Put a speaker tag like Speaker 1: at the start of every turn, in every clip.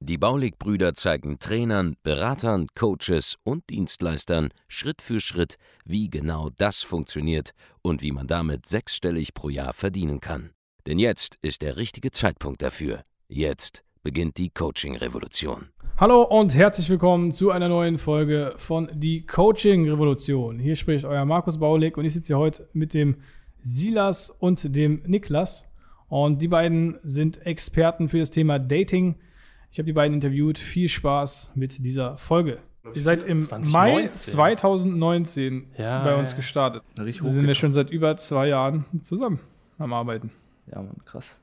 Speaker 1: Die Baulig-Brüder zeigen Trainern, Beratern, Coaches und Dienstleistern Schritt für Schritt, wie genau das funktioniert und wie man damit sechsstellig pro Jahr verdienen kann. Denn jetzt ist der richtige Zeitpunkt dafür. Jetzt beginnt die Coaching-Revolution.
Speaker 2: Hallo und herzlich willkommen zu einer neuen Folge von Die Coaching Revolution. Hier spricht euer Markus Baulig und ich sitze hier heute mit dem Silas und dem Niklas. Und die beiden sind Experten für das Thema Dating, ich habe die beiden interviewt. Viel Spaß mit dieser Folge. Ihr seid im 2019. Mai 2019 ja, bei uns gestartet. Da sind ja schon seit über zwei Jahren zusammen am Arbeiten.
Speaker 3: Ja, Mann, krass.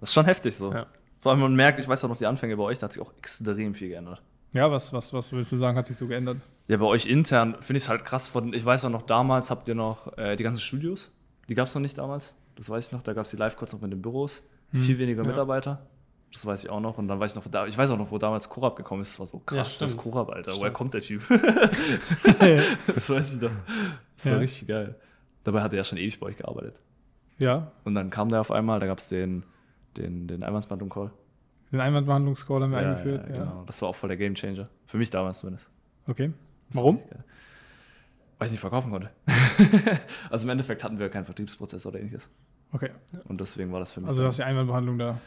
Speaker 3: Das ist schon heftig so. Ja. Vor allem, man merkt, ich weiß auch noch die Anfänge bei euch, da hat sich auch extrem viel geändert.
Speaker 2: Ja, was, was, was willst du sagen, hat sich so geändert?
Speaker 3: Ja, bei euch intern finde ich es halt krass. Von, ich weiß auch noch, damals habt ihr noch äh, die ganzen Studios. Die gab es noch nicht damals. Das weiß ich noch. Da gab es die Live-Codes noch mit den Büros. Hm. Viel weniger ja. Das weiß ich auch noch. Und dann weiß ich noch, da, ich weiß auch noch, wo damals Korab gekommen ist. Das war so krass, ja, das Korab, Alter. Stimmt. Woher kommt der Typ? das weiß ich noch. Das war ja. richtig geil. Dabei hat er ja schon ewig bei euch gearbeitet.
Speaker 2: Ja.
Speaker 3: Und dann kam der auf einmal, da gab es den, den, den Einwandsbehandlung-Call.
Speaker 2: Den Einwandbehandlungscall haben wir ja, eingeführt.
Speaker 3: Ja, genau. Das war auch voll der Gamechanger. Für mich damals zumindest.
Speaker 2: Okay. Das Warum?
Speaker 3: Weil ich nicht verkaufen konnte. also im Endeffekt hatten wir keinen Vertriebsprozess oder ähnliches.
Speaker 2: Okay.
Speaker 3: Und deswegen war das für mich.
Speaker 2: Also, du hast die Einwandbehandlung da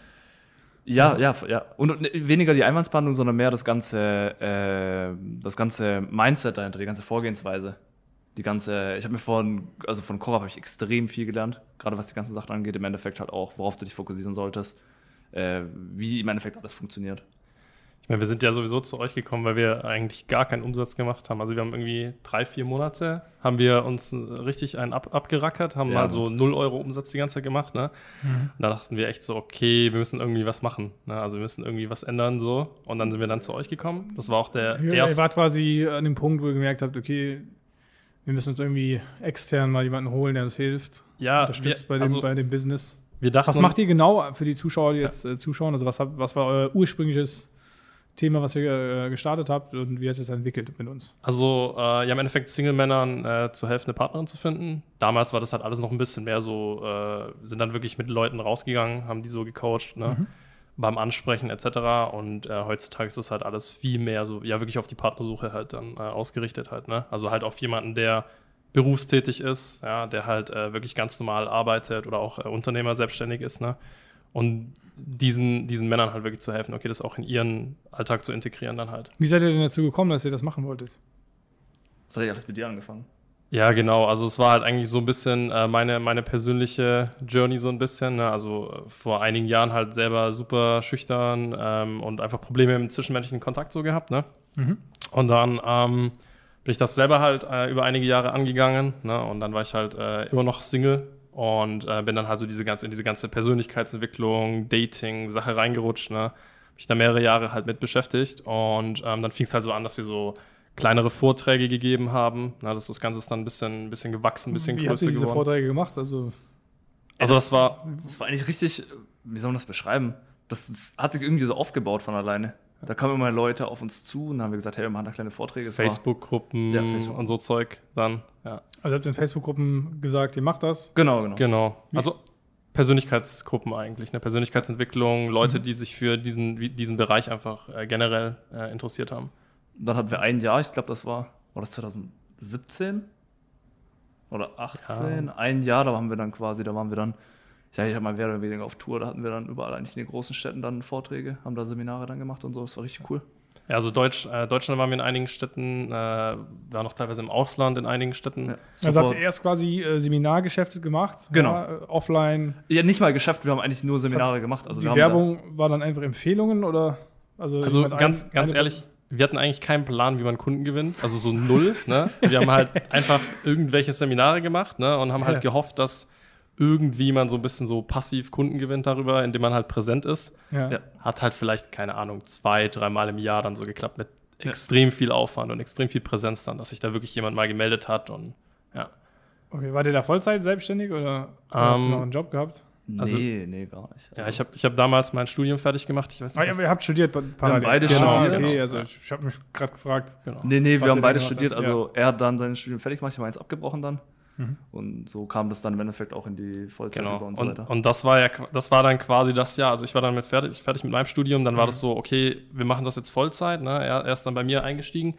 Speaker 3: ja, ja, ja. Und weniger die Einwandsbehandlung, sondern mehr das ganze, äh, das ganze Mindset dahinter, die ganze Vorgehensweise. Die ganze, ich habe mir von, also von Korab habe ich extrem viel gelernt, gerade was die ganzen Sachen angeht, im Endeffekt halt auch, worauf du dich fokussieren solltest, äh, wie im Endeffekt alles funktioniert.
Speaker 4: Ich meine, wir sind ja sowieso zu euch gekommen, weil wir eigentlich gar keinen Umsatz gemacht haben. Also wir haben irgendwie drei, vier Monate, haben wir uns richtig einen ab, abgerackert, haben ja. mal so 0 Euro Umsatz die ganze Zeit gemacht. Ne? Mhm. da dachten wir echt so, okay, wir müssen irgendwie was machen. Ne? Also wir müssen irgendwie was ändern so. Und dann sind wir dann zu euch gekommen. Das war auch der
Speaker 2: ja, erste... Ihr wart quasi an dem Punkt, wo ihr gemerkt habt, okay, wir müssen uns irgendwie extern mal jemanden holen, der uns hilft.
Speaker 4: Ja,
Speaker 2: unterstützt wir, bei, dem, also, bei dem Business.
Speaker 4: Wir dachten,
Speaker 2: was macht ihr genau für die Zuschauer, die jetzt äh, zuschauen? Also was, was war euer ursprüngliches Thema, was ihr äh, gestartet habt und wie hat es entwickelt mit uns?
Speaker 4: Also, äh, ja, im Endeffekt Single-Männern äh, zu helfen, eine Partnerin zu finden. Damals war das halt alles noch ein bisschen mehr so, äh, sind dann wirklich mit Leuten rausgegangen, haben die so gecoacht, ne? Mhm. beim Ansprechen etc. Und äh, heutzutage ist das halt alles viel mehr so, ja, wirklich auf die Partnersuche halt dann äh, ausgerichtet halt, ne? Also halt auf jemanden, der berufstätig ist, ja, der halt wirklich ganz normal arbeitet oder auch Unternehmer selbstständig ist, ne? Und diesen, diesen Männern halt wirklich zu helfen, okay, das auch in ihren Alltag zu integrieren dann halt.
Speaker 2: Wie seid ihr denn dazu gekommen, dass ihr das machen wolltet?
Speaker 3: Das hat ja alles mit dir angefangen.
Speaker 4: Ja, genau. Also es war halt eigentlich so ein bisschen äh, meine, meine persönliche Journey so ein bisschen. Ne? Also äh, vor einigen Jahren halt selber super schüchtern ähm, und einfach Probleme im zwischenmenschlichen Kontakt so gehabt. Ne? Mhm. Und dann ähm, bin ich das selber halt äh, über einige Jahre angegangen. Ne? Und dann war ich halt äh, immer noch Single und äh, bin dann halt so diese ganze, in diese ganze Persönlichkeitsentwicklung, Dating-Sache reingerutscht, ne? Mich da mehrere Jahre halt mit beschäftigt und ähm, dann fing es halt so an, dass wir so kleinere Vorträge gegeben haben. Na, das, das Ganze ist dann ein bisschen, ein bisschen gewachsen, ein bisschen
Speaker 2: Wie
Speaker 4: größer
Speaker 2: habt ihr diese
Speaker 4: geworden.
Speaker 2: Vorträge gemacht? Also,
Speaker 3: also das, das, war, das war eigentlich richtig, wie soll man das beschreiben? Das, das hat sich irgendwie so aufgebaut von alleine. Da kamen immer Leute auf uns zu und haben wir gesagt, hey, wir machen da kleine Vorträge.
Speaker 4: Facebook-Gruppen ja, Facebook und so Zeug dann, ja.
Speaker 2: Also habt ihr in Facebook-Gruppen gesagt, ihr macht das?
Speaker 4: Genau, genau. Genau. Also Persönlichkeitsgruppen eigentlich, eine Persönlichkeitsentwicklung, Leute, mhm. die sich für diesen, diesen Bereich einfach äh, generell äh, interessiert haben.
Speaker 3: Dann hatten wir ein Jahr, ich glaube, das war, war das 2017 oder 18? Ja. Ein Jahr, da haben wir dann quasi, da waren wir dann ja, ich habe mal mehr oder weniger auf Tour, da hatten wir dann überall eigentlich in den großen Städten dann Vorträge, haben da Seminare dann gemacht und so, das war richtig cool.
Speaker 4: Ja, also Deutsch, äh, Deutschland waren wir in einigen Städten, äh, waren auch teilweise im Ausland in einigen Städten. Ja,
Speaker 2: also habt ihr erst quasi äh, Seminargeschäfte gemacht?
Speaker 3: Genau.
Speaker 2: Ja, äh, offline?
Speaker 3: Ja, nicht mal Geschäft, wir haben eigentlich nur Seminare gemacht.
Speaker 2: Also die Werbung da war dann einfach Empfehlungen oder?
Speaker 4: Also, also ganz, ein, ganz ehrlich, wir hatten eigentlich keinen Plan, wie man Kunden gewinnt, also so null. ne? Wir haben halt einfach irgendwelche Seminare gemacht ne? und haben halt gehofft, dass irgendwie man so ein bisschen so passiv Kunden gewinnt darüber, indem man halt präsent ist. Ja. Hat halt vielleicht, keine Ahnung, zwei, dreimal im Jahr dann so geklappt mit extrem viel Aufwand und extrem viel Präsenz dann, dass sich da wirklich jemand mal gemeldet hat und ja.
Speaker 2: Okay, wart ihr da Vollzeit selbstständig oder habt ihr
Speaker 4: Ähm,
Speaker 2: noch einen Job gehabt?
Speaker 4: Also-
Speaker 3: nee, nee, gar nicht.
Speaker 4: Ja, ich habe ich hab damals mein Studium fertig gemacht. Ich weiß
Speaker 2: Ah,
Speaker 4: nicht,
Speaker 2: ja,
Speaker 4: was-
Speaker 2: aber ihr habt studiert pa- parallel.
Speaker 3: beide
Speaker 2: genau,
Speaker 3: studiert.
Speaker 2: Okay, also ich, ich habe mich gerade gefragt.
Speaker 4: genau.
Speaker 3: Nee, nee, wir haben beide studiert. Also er hat dann sein Studium fertig gemacht, ich habe eins abgebrochen dann.
Speaker 2: Mhm.
Speaker 3: Und so kam das dann im Endeffekt auch in die Vollzeit
Speaker 4: Genau.
Speaker 3: über und
Speaker 4: Und,
Speaker 3: so weiter.
Speaker 4: und das war ja, das war dann quasi das Jahr. Also ich war dann mit fertig, fertig mit meinem Studium. Dann war
Speaker 2: Mhm.
Speaker 4: das so, okay, wir machen das jetzt Vollzeit. Ne? Er, er ist dann bei mir eingestiegen.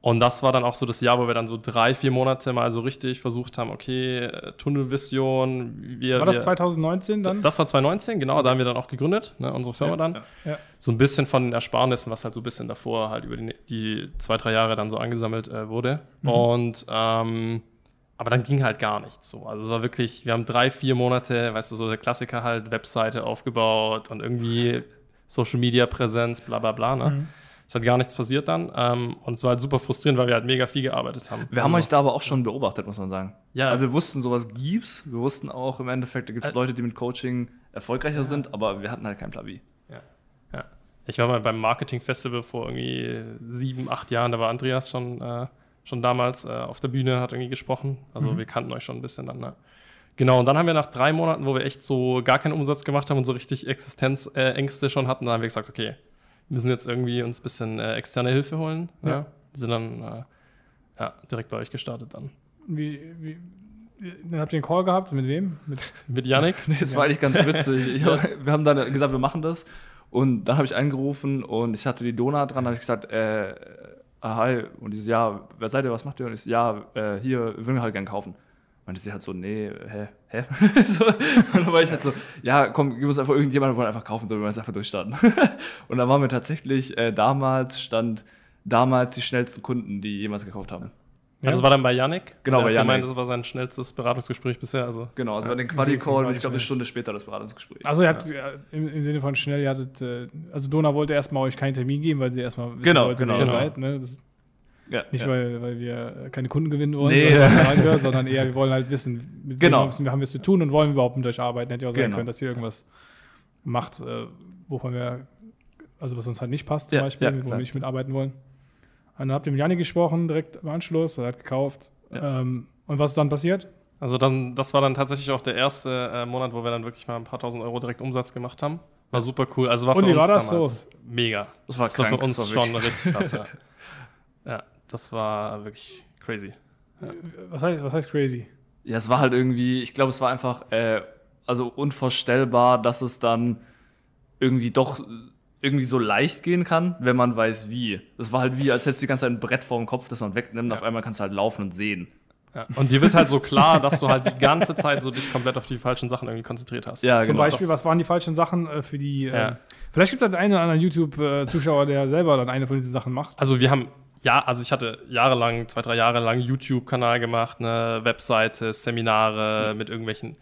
Speaker 4: Und das war dann auch so das Jahr, wo wir dann so drei, vier Monate mal so richtig versucht haben, okay, äh, Tunnelvision. Wir,
Speaker 2: War das
Speaker 4: wir,
Speaker 2: 2019 dann?
Speaker 4: Das war 2019, genau. Da haben wir dann auch gegründet, ne, unsere Firma dann.
Speaker 3: ja.
Speaker 2: ja.
Speaker 4: So ein bisschen von den Ersparnissen, was halt so ein bisschen davor halt über die, die zwei, drei Jahre dann so angesammelt äh, wurde.
Speaker 2: Mhm.
Speaker 4: Und ähm, aber dann ging halt gar nichts so. Also es war wirklich, wir haben drei, vier Monate, weißt du, so der Klassiker halt, Webseite aufgebaut und irgendwie Social Media Präsenz, bla bla bla. Ne?
Speaker 2: Mhm.
Speaker 4: Es hat gar nichts passiert dann. Ähm, und es war halt super frustrierend, weil wir halt mega viel gearbeitet haben.
Speaker 3: Wir haben
Speaker 4: also,
Speaker 3: euch da aber auch schon beobachtet, muss man sagen.
Speaker 4: Ja.
Speaker 3: Also wir wussten, sowas gibt's. Wir wussten auch im Endeffekt, da gibt es Leute, die mit Coaching erfolgreicher sind, aber wir hatten halt keinen Plan wie.
Speaker 4: Ja. ja. Ich war mal beim Marketing-Festival vor irgendwie sieben, acht Jahren, da war Andreas schon, äh, schon damals äh, auf der Bühne, hat irgendwie gesprochen. Also wir kannten euch schon ein bisschen dann. Ne? Genau, und dann haben wir nach drei Monaten, wo wir echt so gar keinen Umsatz gemacht haben und so richtig Existenzängste äh, schon hatten, dann haben wir gesagt, okay, wir müssen jetzt irgendwie uns ein bisschen äh, externe Hilfe holen. Ja.
Speaker 2: Ja.
Speaker 4: Sind dann äh, ja, direkt bei euch gestartet dann.
Speaker 2: Wie, wie, dann habt ihr einen Call gehabt? Mit wem? Mit,
Speaker 4: Mit Yannick.
Speaker 3: Nee, das war eigentlich ganz witzig. Ich, wir haben dann gesagt, wir machen das. Und dann habe ich angerufen und ich hatte die Dona dran, da habe ich gesagt, äh, ah, hi. Und die so, ja, wer seid ihr, was macht ihr? Und ich so, ja, äh, hier, wir würden halt gern kaufen. Und sie halt so, nee, hä, hä? so, und dann war ich halt so, ja, komm, gib uns einfach irgendjemanden, wir wollen einfach kaufen, so wir wollen einfach durchstarten. und dann waren wir tatsächlich, äh, damals stand damals die schnellsten Kunden, die jemals gekauft haben.
Speaker 4: Ja. Das war dann bei Yannick.
Speaker 3: Genau,
Speaker 4: er
Speaker 3: bei
Speaker 4: hat gemeint,
Speaker 3: Yannick.
Speaker 4: das war sein schnellstes Beratungsgespräch bisher. Also
Speaker 3: Genau, also
Speaker 4: Ja.
Speaker 3: bei den Quali-Call, ich glaube, eine. Stunde später das Beratungsgespräch.
Speaker 2: also ihr habt ja, im, im Sinne von schnell, ihr hattet, äh, also Dona wollte erstmal euch keinen Termin geben, weil sie erstmal wissen
Speaker 3: Genau,
Speaker 2: wollte,
Speaker 3: genau,
Speaker 2: wer ihr
Speaker 4: genau.
Speaker 2: seid. Ne? Das
Speaker 3: ja,
Speaker 2: nicht,
Speaker 3: ja.
Speaker 2: Weil, weil wir keine Kunden gewinnen wollen,
Speaker 3: Nee.
Speaker 2: sondern, sondern eher, wir wollen halt wissen, mit
Speaker 3: Genau.
Speaker 2: wem haben wir es zu tun und wollen wir überhaupt mit euch arbeiten. Hätte ja auch sein
Speaker 3: Genau.
Speaker 2: können, dass ihr irgendwas macht, äh, wovon wir, also was uns halt nicht passt, zum
Speaker 3: Ja,
Speaker 2: Beispiel,
Speaker 3: ja,
Speaker 2: wo wir nicht mitarbeiten wollen. Und dann habt ihr mit Janni gesprochen, direkt im Anschluss, er hat gekauft.
Speaker 3: Ja.
Speaker 2: Ähm, und was ist dann passiert?
Speaker 4: Also dann, das war dann tatsächlich auch der erste äh, Monat, wo wir dann wirklich mal ein paar tausend Euro direkt Umsatz gemacht haben. War super cool. Also war
Speaker 2: Und
Speaker 4: für
Speaker 2: wie
Speaker 4: uns
Speaker 2: war das
Speaker 4: damals mega.
Speaker 3: Das war
Speaker 4: Das war für uns
Speaker 3: war
Speaker 4: schon richtig krass, ja. ja, das war wirklich crazy.
Speaker 2: Was heißt, was heißt crazy?
Speaker 3: Ja, es war halt irgendwie, ich glaube, es war einfach äh, also unvorstellbar, dass es dann irgendwie doch irgendwie so leicht gehen kann, wenn man weiß wie. Es war halt wie, als hättest du die ganze Zeit ein Brett vor dem Kopf, das man wegnimmt, auf einmal kannst du halt laufen und sehen.
Speaker 4: Ja. Und dir wird halt so klar, dass du halt die ganze Zeit so dich komplett auf die falschen Sachen irgendwie konzentriert hast.
Speaker 3: Ja,
Speaker 2: Zum
Speaker 3: genau.
Speaker 2: Beispiel,
Speaker 4: das-
Speaker 2: was waren die falschen Sachen äh, für die.
Speaker 4: Ja.
Speaker 2: ähm, vielleicht gibt es einen oder anderen YouTube-Zuschauer, der selber dann eine von diesen Sachen macht.
Speaker 4: Also wir haben, ja, also ich hatte jahrelang, zwei, drei Jahre lang YouTube-Kanal gemacht, eine Webseite, Seminare mit irgendwelchen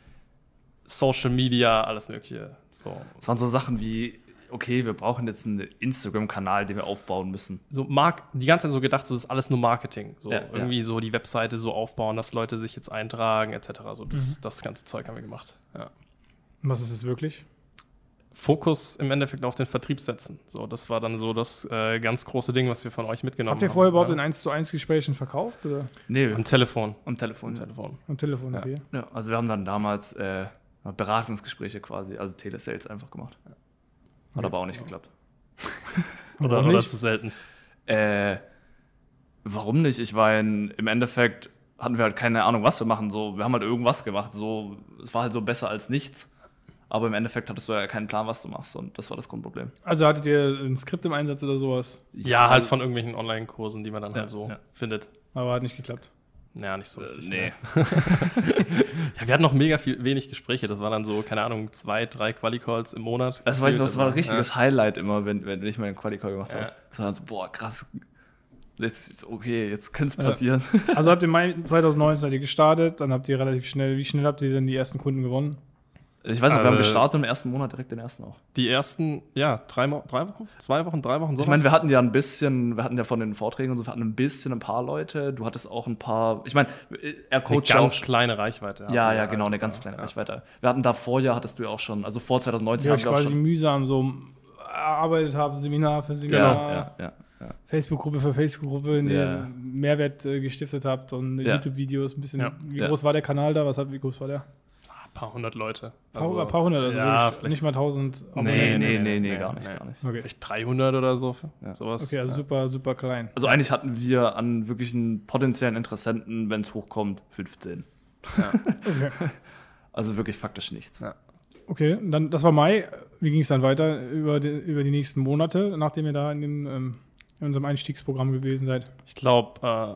Speaker 4: Social Media, alles mögliche. So,
Speaker 3: Es waren so Sachen wie, okay, wir brauchen jetzt einen Instagram-Kanal, den wir aufbauen müssen.
Speaker 4: so Mark die ganze Zeit so gedacht, so das ist alles nur Marketing. So
Speaker 3: Ja,
Speaker 4: irgendwie so die Webseite so aufbauen, dass Leute sich jetzt eintragen, etc. So das, das ganze Zeug haben wir gemacht. Ja.
Speaker 2: Was ist es wirklich?
Speaker 4: Fokus im Endeffekt auf den Vertrieb setzen. So, das war dann so das äh, ganz große Ding, was wir von euch mitgenommen
Speaker 2: Habt ihr
Speaker 4: haben.
Speaker 2: vorher überhaupt
Speaker 4: ja.
Speaker 2: in 1 zu 1 Gesprächen verkauft oder
Speaker 3: Nee,
Speaker 4: Am Telefon.
Speaker 3: am Telefon.
Speaker 4: Am Telefon.
Speaker 2: am Telefon?
Speaker 4: Ja.
Speaker 2: Okay.
Speaker 3: Ja, also wir haben dann damals äh, Beratungsgespräche quasi, also Telesales einfach gemacht. Hat aber auch nicht geklappt.
Speaker 4: Oder,
Speaker 2: Warum
Speaker 4: oder
Speaker 2: nicht?
Speaker 4: zu selten.
Speaker 3: Äh, warum nicht? Ich war in, im Endeffekt hatten wir halt keine Ahnung, was wir machen. So, wir haben halt irgendwas gemacht. So, es war halt so besser als nichts. Aber im Endeffekt hattest du ja keinen Plan, was du machst. Und das war das Grundproblem.
Speaker 2: Also hattet ihr ein Skript im Einsatz oder sowas?
Speaker 4: Ja, halt von irgendwelchen Online-Kursen, die man dann
Speaker 3: Ja,
Speaker 4: halt so
Speaker 3: ja.
Speaker 4: findet.
Speaker 2: Aber hat nicht geklappt.
Speaker 4: Ja, nicht so
Speaker 3: Äh,
Speaker 4: richtig.
Speaker 3: nee.
Speaker 4: ne? Ja, wir hatten noch mega viel, wenig Gespräche. Das waren dann so, keine Ahnung, zwei, drei Quali-Calls im Monat.
Speaker 3: Das weiß ich noch, das war ein richtiges
Speaker 4: Ja.
Speaker 3: Highlight immer, wenn, wenn ich meinen Quali-Call gemacht
Speaker 4: Ja.
Speaker 3: habe. Das war dann so, boah, krass. Jetzt ist okay, jetzt könnte es
Speaker 2: Ja.
Speaker 3: passieren.
Speaker 2: Also habt ihr Mai 2019 seid ihr gestartet, dann habt ihr relativ schnell, wie schnell habt ihr denn die ersten Kunden gewonnen?
Speaker 3: Ich weiß noch, wir haben
Speaker 4: Äh,
Speaker 3: gestartet im ersten Monat direkt den ersten auch.
Speaker 4: Die ersten, ja, drei, drei Wochen, zwei Wochen, drei Wochen,
Speaker 3: Ich meine, wir hatten ja ein bisschen, wir hatten ja von den Vorträgen und so, wir hatten ein bisschen ein paar Leute. Du hattest auch ein paar, ich meine, er
Speaker 4: eine
Speaker 3: coacht
Speaker 4: ganz
Speaker 3: auch-
Speaker 4: kleine Reichweite.
Speaker 3: Ja,
Speaker 4: hatten
Speaker 3: ja,
Speaker 4: wir
Speaker 3: genau, eine ganz kleine
Speaker 4: Ja.
Speaker 3: Reichweite. Wir hatten davor ja, hattest du ja auch schon, also vor 2019
Speaker 2: Die
Speaker 3: haben
Speaker 2: euch
Speaker 3: wir auch
Speaker 2: quasi
Speaker 3: schon.
Speaker 2: mühsam so erarbeitet habt, Seminar für Seminar.
Speaker 3: Ja, ja, ja.
Speaker 2: Facebook-Gruppe für Facebook-Gruppe, in der
Speaker 3: Ja.
Speaker 2: ihr Mehrwert äh, gestiftet habt und
Speaker 3: Ja.
Speaker 2: YouTube-Videos ein bisschen.
Speaker 4: Ja.
Speaker 2: Wie
Speaker 3: Ja.
Speaker 2: groß war der Kanal da? Was hat, wie groß war der?
Speaker 4: Ein paar hundert Leute.
Speaker 2: Ein paar, paar hundert, also
Speaker 4: ja,
Speaker 2: nicht mal tausend.
Speaker 3: Nee,
Speaker 2: Abonnenten.
Speaker 3: nee, nee, nee, gar nicht, gar nicht.
Speaker 2: Okay.
Speaker 4: Vielleicht 300 oder so.
Speaker 3: Ja.
Speaker 4: Sowas.
Speaker 2: Okay, also
Speaker 4: ja.
Speaker 2: super, super klein.
Speaker 3: Also eigentlich hatten wir an wirklichen potenziellen Interessenten, wenn es hochkommt, 15.
Speaker 2: Okay.
Speaker 3: Also wirklich faktisch nichts.
Speaker 4: Ja.
Speaker 2: Okay, dann, das war Mai. Wie ging es dann weiter über die, über die nächsten Monate, nachdem ihr da in, dem, ähm, in unserem Einstiegsprogramm gewesen seid?
Speaker 4: Ich glaube, äh,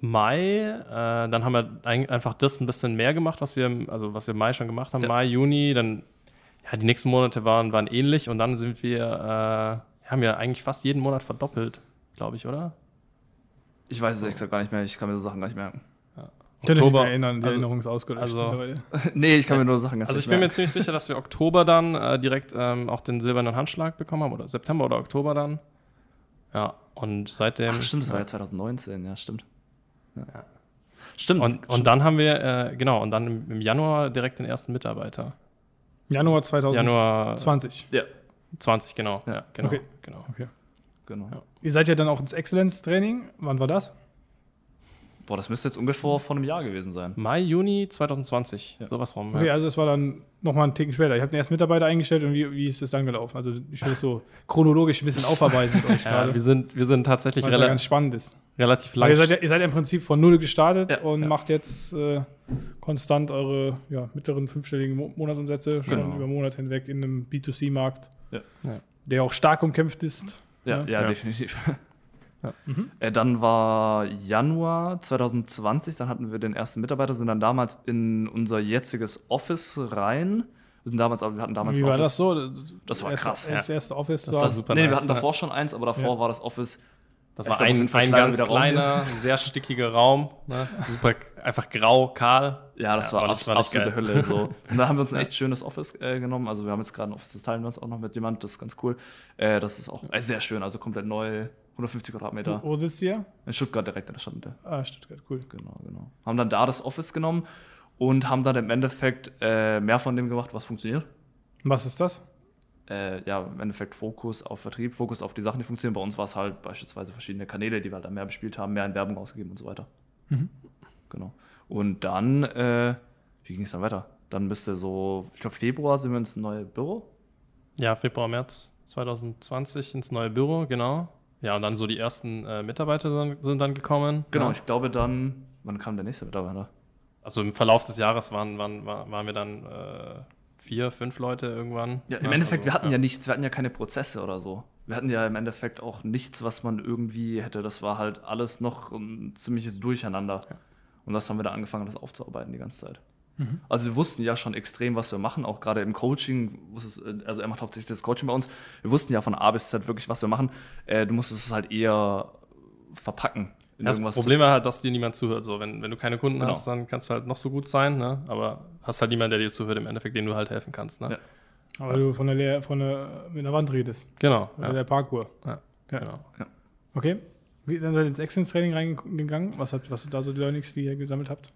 Speaker 4: Mai, äh, dann haben wir ein, einfach das ein bisschen mehr gemacht, was wir, im- also was wir im Mai schon gemacht haben.
Speaker 3: Ja.
Speaker 4: Mai, Juni, dann, ja, die nächsten Monate waren, waren ähnlich und dann sind wir, äh, haben wir eigentlich fast jeden Monat verdoppelt, glaube ich, oder?
Speaker 3: Ich weiß es ehrlich gesagt gar nicht mehr, ich kann mir so Sachen gar nicht merken.
Speaker 2: Könnt ihr euch nicht
Speaker 4: Oktober,
Speaker 2: mehr erinnern, die
Speaker 4: also-
Speaker 2: Erinnerung ist ausgelöscht.
Speaker 4: also-
Speaker 3: nee, ich kann mir nur Sachen ganz
Speaker 4: Also ich bin mir ziemlich sicher, dass wir Oktober dann äh, direkt ähm, auch den silbernen Handschlag bekommen haben oder September oder Oktober dann. Ja, und seitdem.
Speaker 3: Ach stimmt, das war
Speaker 4: ja.
Speaker 3: ja 2019, ja, stimmt. Ja. Stimmt.
Speaker 4: Und,
Speaker 3: stimmt.
Speaker 4: und dann haben wir, äh, genau, und dann im, im Januar direkt den ersten Mitarbeiter.
Speaker 2: Januar 2020.
Speaker 4: Januar
Speaker 2: 20.
Speaker 3: Ja,
Speaker 4: 20, genau.
Speaker 3: Ja.
Speaker 4: Genau.
Speaker 2: Okay.
Speaker 4: genau.
Speaker 2: Okay.
Speaker 3: genau.
Speaker 4: Ja.
Speaker 2: Ihr seid ja dann auch ins Exzellenz-Training. Wann war das?
Speaker 3: Boah, das müsste jetzt ungefähr vor einem Jahr gewesen sein.
Speaker 4: Mai, Juni 2020,
Speaker 3: Ja.
Speaker 4: sowas rum.
Speaker 2: Okay,
Speaker 4: ja.
Speaker 2: also es war dann nochmal einen Ticken später. Ich habe den ersten Mitarbeiter eingestellt und wie, wie ist es dann gelaufen? Also ich will das so chronologisch ein bisschen aufarbeiten mit euch
Speaker 4: Ja,
Speaker 2: gerade.
Speaker 4: wir, sind, wir sind tatsächlich
Speaker 2: Was ja
Speaker 4: rela
Speaker 2: ganz spannend ist.
Speaker 4: Relativ lang.
Speaker 2: ihr seid, ja, ihr seid ja im Prinzip von null gestartet
Speaker 3: Ja,
Speaker 2: und
Speaker 3: ja.
Speaker 2: macht jetzt äh, konstant eure ja, mittleren fünfstelligen Mo Monatsumsätze schon
Speaker 3: Genau.
Speaker 2: über Monate hinweg in einem B2C-Markt,
Speaker 3: Ja.
Speaker 4: Ja.
Speaker 2: der auch stark umkämpft ist.
Speaker 3: Ja, ja,
Speaker 4: Ja.
Speaker 3: definitiv.
Speaker 4: Ja.
Speaker 2: Mhm.
Speaker 3: Äh, dann war Januar 2020, dann hatten wir den ersten Mitarbeiter, sind dann damals in unser jetziges Office rein. Wir sind damals, wir hatten damals
Speaker 2: Wie war
Speaker 3: Office.
Speaker 2: das so?
Speaker 3: Das war
Speaker 2: erste,
Speaker 3: krass,
Speaker 2: Das erste Office
Speaker 4: Das
Speaker 2: war,
Speaker 4: war super
Speaker 3: Nee, wir
Speaker 4: nice,
Speaker 3: hatten
Speaker 4: ja.
Speaker 3: davor schon eins, aber davor
Speaker 2: Ja.
Speaker 3: war das Office.
Speaker 4: Das
Speaker 3: Ich
Speaker 4: war
Speaker 3: glaub,
Speaker 4: ein, ein
Speaker 3: kleiner
Speaker 4: ganz
Speaker 3: der Raum
Speaker 4: kleiner, sehr stickiger Raum. Ne? Super, einfach grau, kahl.
Speaker 3: Ja, das
Speaker 4: Ja,
Speaker 3: war,
Speaker 4: war
Speaker 3: abs
Speaker 4: war
Speaker 3: absolute
Speaker 4: geil.
Speaker 3: Hölle. So. Und dann haben wir uns ein echt schönes Office äh, genommen. Also wir haben jetzt gerade ein Office, das teilen wir uns auch noch mit jemand. Das ist ganz cool. Äh, das ist auch äh, sehr schön, also komplett neu. 150 Quadratmeter.
Speaker 2: wo, wo sitzt ihr?
Speaker 3: In Stuttgart direkt in der Stadt.
Speaker 2: Ah, Stuttgart, cool.
Speaker 3: Genau, genau. Haben dann da das Office genommen und haben dann im Endeffekt äh, mehr von dem gemacht, was funktioniert.
Speaker 2: Was ist das?
Speaker 3: Äh, ja, im Endeffekt Fokus auf Vertrieb, Fokus auf die Sachen, die funktionieren. Bei uns war es halt beispielsweise verschiedene Kanäle, die wir halt dann mehr bespielt haben, mehr in Werbung ausgegeben und so weiter.
Speaker 2: Mhm.
Speaker 3: Genau. Und dann, äh, wie ging es dann weiter? Dann müsste so, ich glaube, Februar sind wir ins neue Büro.
Speaker 4: Ja, Februar, März 2020 ins neue Büro, genau. Ja, und dann so die ersten äh, Mitarbeiter sind, sind dann gekommen.
Speaker 3: Genau,
Speaker 4: Ja.
Speaker 3: ich glaube dann, wann kam der nächste Mitarbeiter?
Speaker 4: Also im Verlauf des Jahres waren, waren, waren waren wir dann äh, vier, fünf Leute irgendwann.
Speaker 3: Ja, im Endeffekt,
Speaker 4: also,
Speaker 3: wir hatten ja. nichts, wir hatten ja keine Prozesse oder so. Wir hatten ja im Endeffekt auch nichts, was man irgendwie hätte. Das war halt alles noch ein ziemliches Durcheinander.
Speaker 4: Ja.
Speaker 3: Und das haben wir da angefangen, das aufzuarbeiten die ganze Zeit.
Speaker 2: Mhm.
Speaker 3: Also wir wussten ja schon extrem, was wir machen, auch gerade im Coaching, äh, also er macht hauptsächlich das Coaching bei uns. Wir wussten ja von A bis Z wirklich, was wir machen. Äh, du musstest es halt eher verpacken
Speaker 4: Das Problem war halt, dass dir niemand zuhört. So, wenn, wenn du keine Kunden
Speaker 3: Genau.
Speaker 4: hast, dann kannst du halt noch so gut sein, ne? aber hast halt niemanden, der dir zuhört, im Endeffekt, dem du halt helfen kannst. Ne?
Speaker 3: Ja.
Speaker 2: Aber du von der, Lehr von der mit der Wand redest.
Speaker 4: Genau.
Speaker 2: Oder
Speaker 4: Ja,
Speaker 2: der Parkour.
Speaker 4: ja,
Speaker 2: Ja.
Speaker 4: genau.
Speaker 2: Okay. Wie, dann seid ihr ins Excellence-Training reingegangen. Was, habt, was sind da so die Learnings, die ihr gesammelt habt?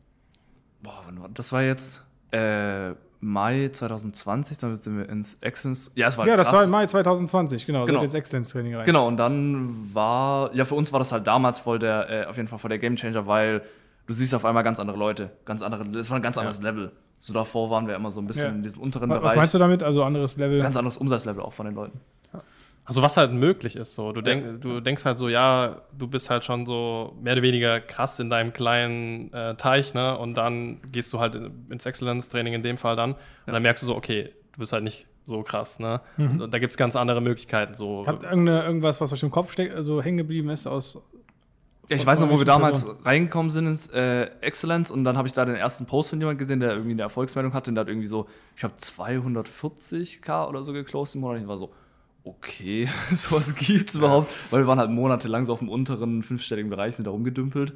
Speaker 3: Boah, das war jetzt äh, Mai 2020, dann sind wir ins Excellence. Ja, es war
Speaker 2: ja, das
Speaker 3: krass.
Speaker 2: war im Mai 2020, genau.
Speaker 3: Genau.
Speaker 2: Ins Excellence-Training rein.
Speaker 3: Genau, und dann war, ja, für uns war das halt damals voll der, äh, auf jeden Fall voll der Gamechanger, weil du siehst auf einmal ganz andere Leute, ganz andere, das war ein ganz anderes Level. So davor waren wir immer so ein bisschen
Speaker 2: Ja.
Speaker 3: in diesem unteren
Speaker 2: Was, was
Speaker 3: Bereich.
Speaker 2: meinst du damit? Also anderes Level?
Speaker 3: Ganz anderes Umsatzlevel auch von den Leuten.
Speaker 4: Also was halt möglich ist, so. Du, denk, du denkst halt so, ja, du bist halt schon so mehr oder weniger krass in deinem kleinen äh, Teich, ne? Und dann gehst du halt in- ins Excellence-Training in dem Fall dann. Und dann merkst du so, okay, du bist halt nicht so krass, ne?
Speaker 2: Mhm.
Speaker 4: Und da gibt es ganz andere Möglichkeiten. So.
Speaker 2: Habt irgende, irgendwas, was euch im Kopf steck, also hängen geblieben ist aus.
Speaker 3: Ja, ich weiß noch, wo wir damals
Speaker 2: Personen?
Speaker 3: reingekommen sind ins äh, Excellence und dann habe ich da den ersten Post von jemand gesehen, der irgendwie eine Erfolgsmeldung hatte und der hat irgendwie so, ich habe 240k oder so geclosed im Monat. Ich war so, okay, sowas gibt's überhaupt, weil wir waren halt monatelang so auf dem unteren fünfstelligen Bereich, sind da rumgedümpelt.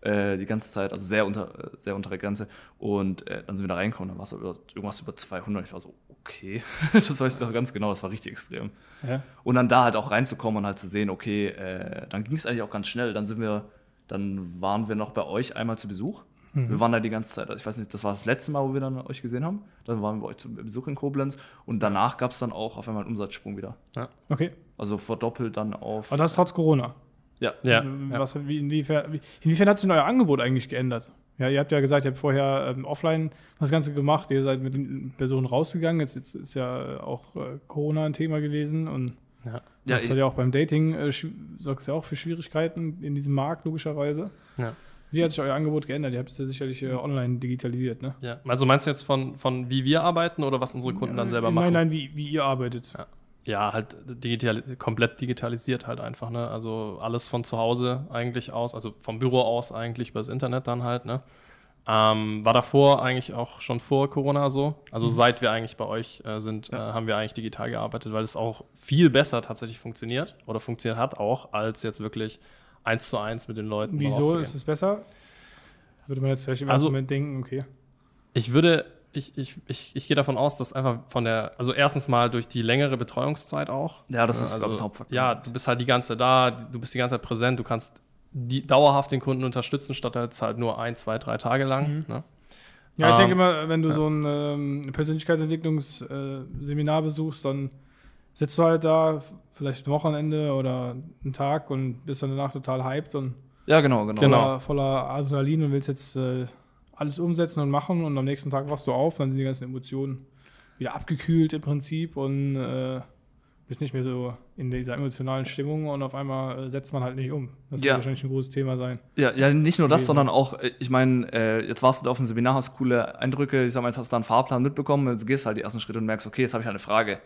Speaker 3: Äh, die ganze Zeit, also sehr unter, äh, sehr untere Grenze. Und äh, dann sind wir da reingekommen, dann war es irgendwas über 200. Ich war so, okay, das weiß ich doch ganz genau, das war richtig extrem.
Speaker 2: Ja.
Speaker 3: Und dann da halt auch reinzukommen und halt zu sehen, okay, äh, dann ging es eigentlich auch ganz schnell. Dann sind wir, dann waren wir noch bei euch einmal zu Besuch.
Speaker 2: Mhm.
Speaker 3: Wir waren da die ganze Zeit. Also ich weiß nicht, das war das letzte Mal, wo wir dann euch gesehen haben. Dann waren wir bei euch zum Besuch in Koblenz und danach gab es dann auch auf einmal einen Umsatzsprung wieder.
Speaker 2: Okay.
Speaker 3: Also verdoppelt dann auf.
Speaker 2: Aber das trotz Corona.
Speaker 3: ja.
Speaker 4: Ja,
Speaker 2: Also,
Speaker 4: ja.
Speaker 2: Was, wie, inwiefern, wie, inwiefern hat sich denn euer Angebot eigentlich geändert? Ja, ihr habt ja gesagt, ihr habt vorher ähm, offline das Ganze gemacht, ihr seid mit den Personen rausgegangen. Jetzt, jetzt ist ja auch äh, Corona ein Thema gewesen und
Speaker 4: Ja.
Speaker 3: Ja,
Speaker 2: das hat ja auch beim Dating äh, sorgt es ja auch für Schwierigkeiten in diesem Markt, logischerweise.
Speaker 4: Ja.
Speaker 2: Wie hat sich euer Angebot geändert? Ihr habt es ja sicherlich äh, online digitalisiert, ne?
Speaker 4: Ja. Also meinst du jetzt von, von wie wir arbeiten oder was unsere Kunden dann selber machen?
Speaker 2: Nein, nein, wie, wie ihr arbeitet.
Speaker 4: Ja. Ja, halt digital, komplett digitalisiert halt einfach, ne? Also alles von zu Hause eigentlich aus, also vom Büro aus eigentlich übers Internet dann halt, ne? Ähm, war davor eigentlich auch schon vor Corona so. Also seit wir eigentlich bei euch äh, sind, äh, haben wir eigentlich digital gearbeitet, weil es auch viel besser tatsächlich funktioniert oder funktioniert hat auch, als jetzt wirklich eins zu eins mit den Leuten.
Speaker 2: Wieso ist es besser? Würde man jetzt vielleicht im
Speaker 4: Also-
Speaker 2: ersten Moment denken, okay.
Speaker 4: Ich würde, ich, ich, ich, ich gehe davon aus, dass einfach von der, also erstens mal durch die längere Betreuungszeit auch.
Speaker 3: Ja, das ist,
Speaker 4: Also,
Speaker 3: glaube ich, der Hauptfaktor.
Speaker 4: Ja, du bist halt die ganze da, du bist die ganze Zeit präsent, du kannst die, dauerhaft den Kunden unterstützen, statt jetzt halt nur ein, zwei, drei Tage lang.
Speaker 2: Mhm.
Speaker 4: Ne?
Speaker 2: Ja, ich
Speaker 4: Ähm,
Speaker 2: denke immer, wenn du so ein ähm, Persönlichkeitsentwicklungsseminar besuchst, dann sitzt du halt da, vielleicht ein Wochenende oder einen Tag und bist dann danach total hyped und
Speaker 3: ja, genau, genau.
Speaker 4: Genau.
Speaker 2: voller, voller Adrenalin und willst jetzt äh, alles umsetzen und machen und am nächsten Tag wachst du auf, dann sind die ganzen Emotionen wieder abgekühlt im Prinzip und äh, bist nicht mehr so in dieser emotionalen Stimmung und auf einmal äh, setzt man halt nicht um. Das wird
Speaker 3: Ja.
Speaker 2: wahrscheinlich ein großes Thema sein.
Speaker 3: Ja, ja, nicht nur das,
Speaker 2: gewesen.
Speaker 3: sondern auch, äh, ich meine, äh, jetzt warst du da auf dem Seminar, hast coole Eindrücke, ich sag mal, jetzt hast du da einen Fahrplan mitbekommen, jetzt gehst halt die ersten Schritte und merkst, okay, jetzt habe ich halt eine Frage.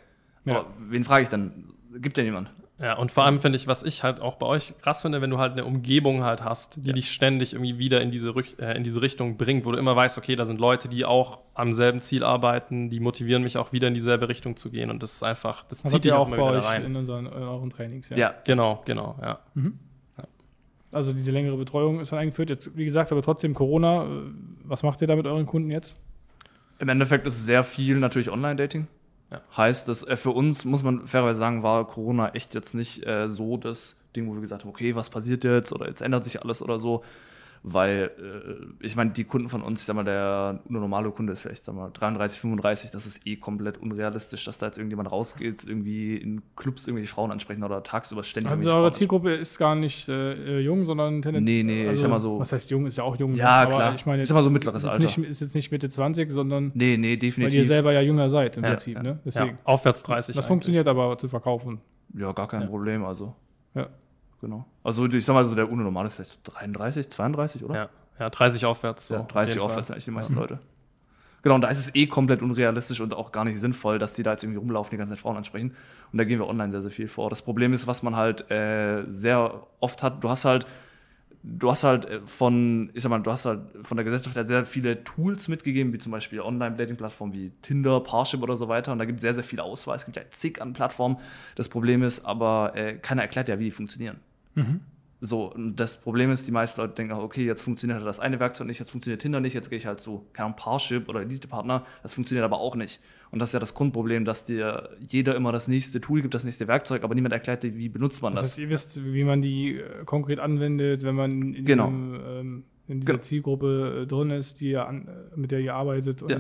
Speaker 2: Ja.
Speaker 3: Aber wen frage ich denn? Gibt ja niemand.
Speaker 4: Ja, und vor allem finde ich, was ich halt auch bei euch krass finde, wenn du halt eine Umgebung halt hast, die
Speaker 3: Ja.
Speaker 4: dich ständig irgendwie wieder in diese, äh, in diese Richtung bringt, wo du immer weißt, okay, da sind Leute, die auch am selben Ziel arbeiten, die motivieren mich auch wieder in dieselbe Richtung zu gehen und das ist einfach, das
Speaker 2: Das
Speaker 4: zieht dich
Speaker 2: ihr
Speaker 4: auch
Speaker 2: auch
Speaker 4: immer
Speaker 2: bei
Speaker 4: wieder
Speaker 2: euch
Speaker 4: rein.
Speaker 2: in, unseren, in euren Trainings.
Speaker 3: Ja.
Speaker 4: Genau, genau, ja.
Speaker 2: Also diese längere Betreuung ist dann eingeführt. Jetzt, wie gesagt, aber trotzdem Corona. äh, Was macht ihr da mit euren Kunden jetzt?
Speaker 3: Im Endeffekt ist sehr viel natürlich Online-Dating. Heißt, dass äh, für uns, muss man fairerweise sagen, war Corona echt jetzt nicht äh, so das Ding, wo wir gesagt haben, okay, was passiert jetzt oder jetzt ändert sich alles oder so. Weil, äh, ich meine, die Kunden von uns, ich sag mal, der normale Kunde ist vielleicht, sag mal, 33, 35, das ist eh komplett unrealistisch, dass da jetzt irgendjemand rausgeht, irgendwie in Clubs irgendwelche Frauen ansprechen oder tagsüber ständig
Speaker 2: Also eure Zielgruppe ist gar nicht äh, jung, sondern tendenziell.
Speaker 3: Nee, nee, ich sag mal so-
Speaker 2: Was heißt jung? Ist ja auch jung. ne?
Speaker 3: Ja,
Speaker 2: aber
Speaker 3: klar.
Speaker 2: Ich meine,
Speaker 3: Ich
Speaker 2: jetzt,
Speaker 3: sag mal so mittleres
Speaker 2: ist
Speaker 3: Alter.
Speaker 2: Nicht, ist jetzt nicht Mitte 20, sondern
Speaker 3: Nee, nee,
Speaker 2: weil ihr
Speaker 3: definitiv.
Speaker 2: selber ja jünger seid im
Speaker 3: Ja,
Speaker 2: Prinzip.
Speaker 3: ja.
Speaker 2: Ne?
Speaker 4: ja.
Speaker 2: Deswegen.
Speaker 4: Aufwärts 30
Speaker 2: Das
Speaker 4: eigentlich.
Speaker 2: funktioniert aber zu verkaufen.
Speaker 3: Ja, gar kein
Speaker 4: Ja.
Speaker 3: Problem, also.
Speaker 2: Ja.
Speaker 3: Genau. Also, ich sag mal so, der UNO normal ist vielleicht so 33, 32, oder?
Speaker 4: Ja, ja 30 aufwärts. So,
Speaker 3: Ja,
Speaker 4: auf
Speaker 3: 30
Speaker 4: jeden Fall.
Speaker 3: aufwärts sind eigentlich die meisten Leute. Genau, und da ist es eh komplett unrealistisch und auch gar nicht sinnvoll, dass die da jetzt irgendwie rumlaufen, die ganze Zeit Frauen ansprechen. Und da gehen wir online sehr, sehr viel vor. Das Problem ist, was man halt äh, sehr oft hat, du hast halt, du hast halt äh, von, ich sag mal, du hast halt von der Gesellschaft her sehr viele Tools mitgegeben, wie zum Beispiel Online-Dating-Plattformen wie Tinder, Parship oder so weiter. Und da gibt es sehr, sehr viel Auswahl. Es gibt ja zig an Plattformen. Das Problem ist aber, äh, keiner erklärt ja, wie die funktionieren. So, und das Problem ist, die meisten Leute denken, auch, okay, jetzt funktioniert das eine Werkzeug nicht, jetzt funktioniert Tinder nicht, jetzt gehe ich halt zu, keine Ahnung, Parship oder Elite-Partner, das funktioniert aber auch nicht. Und das ist ja das Grundproblem, dass dir jeder immer das nächste Tool gibt, das nächste Werkzeug, aber niemand erklärt dir, wie benutzt man
Speaker 2: Das
Speaker 3: das.
Speaker 2: heißt, ihr wisst, wie man die äh, konkret anwendet, wenn man in,
Speaker 3: Genau.
Speaker 2: diesem, ähm, in dieser
Speaker 3: Genau.
Speaker 2: Zielgruppe äh, drin ist, die ihr an, äh, mit der ihr arbeitet und,
Speaker 3: Ja.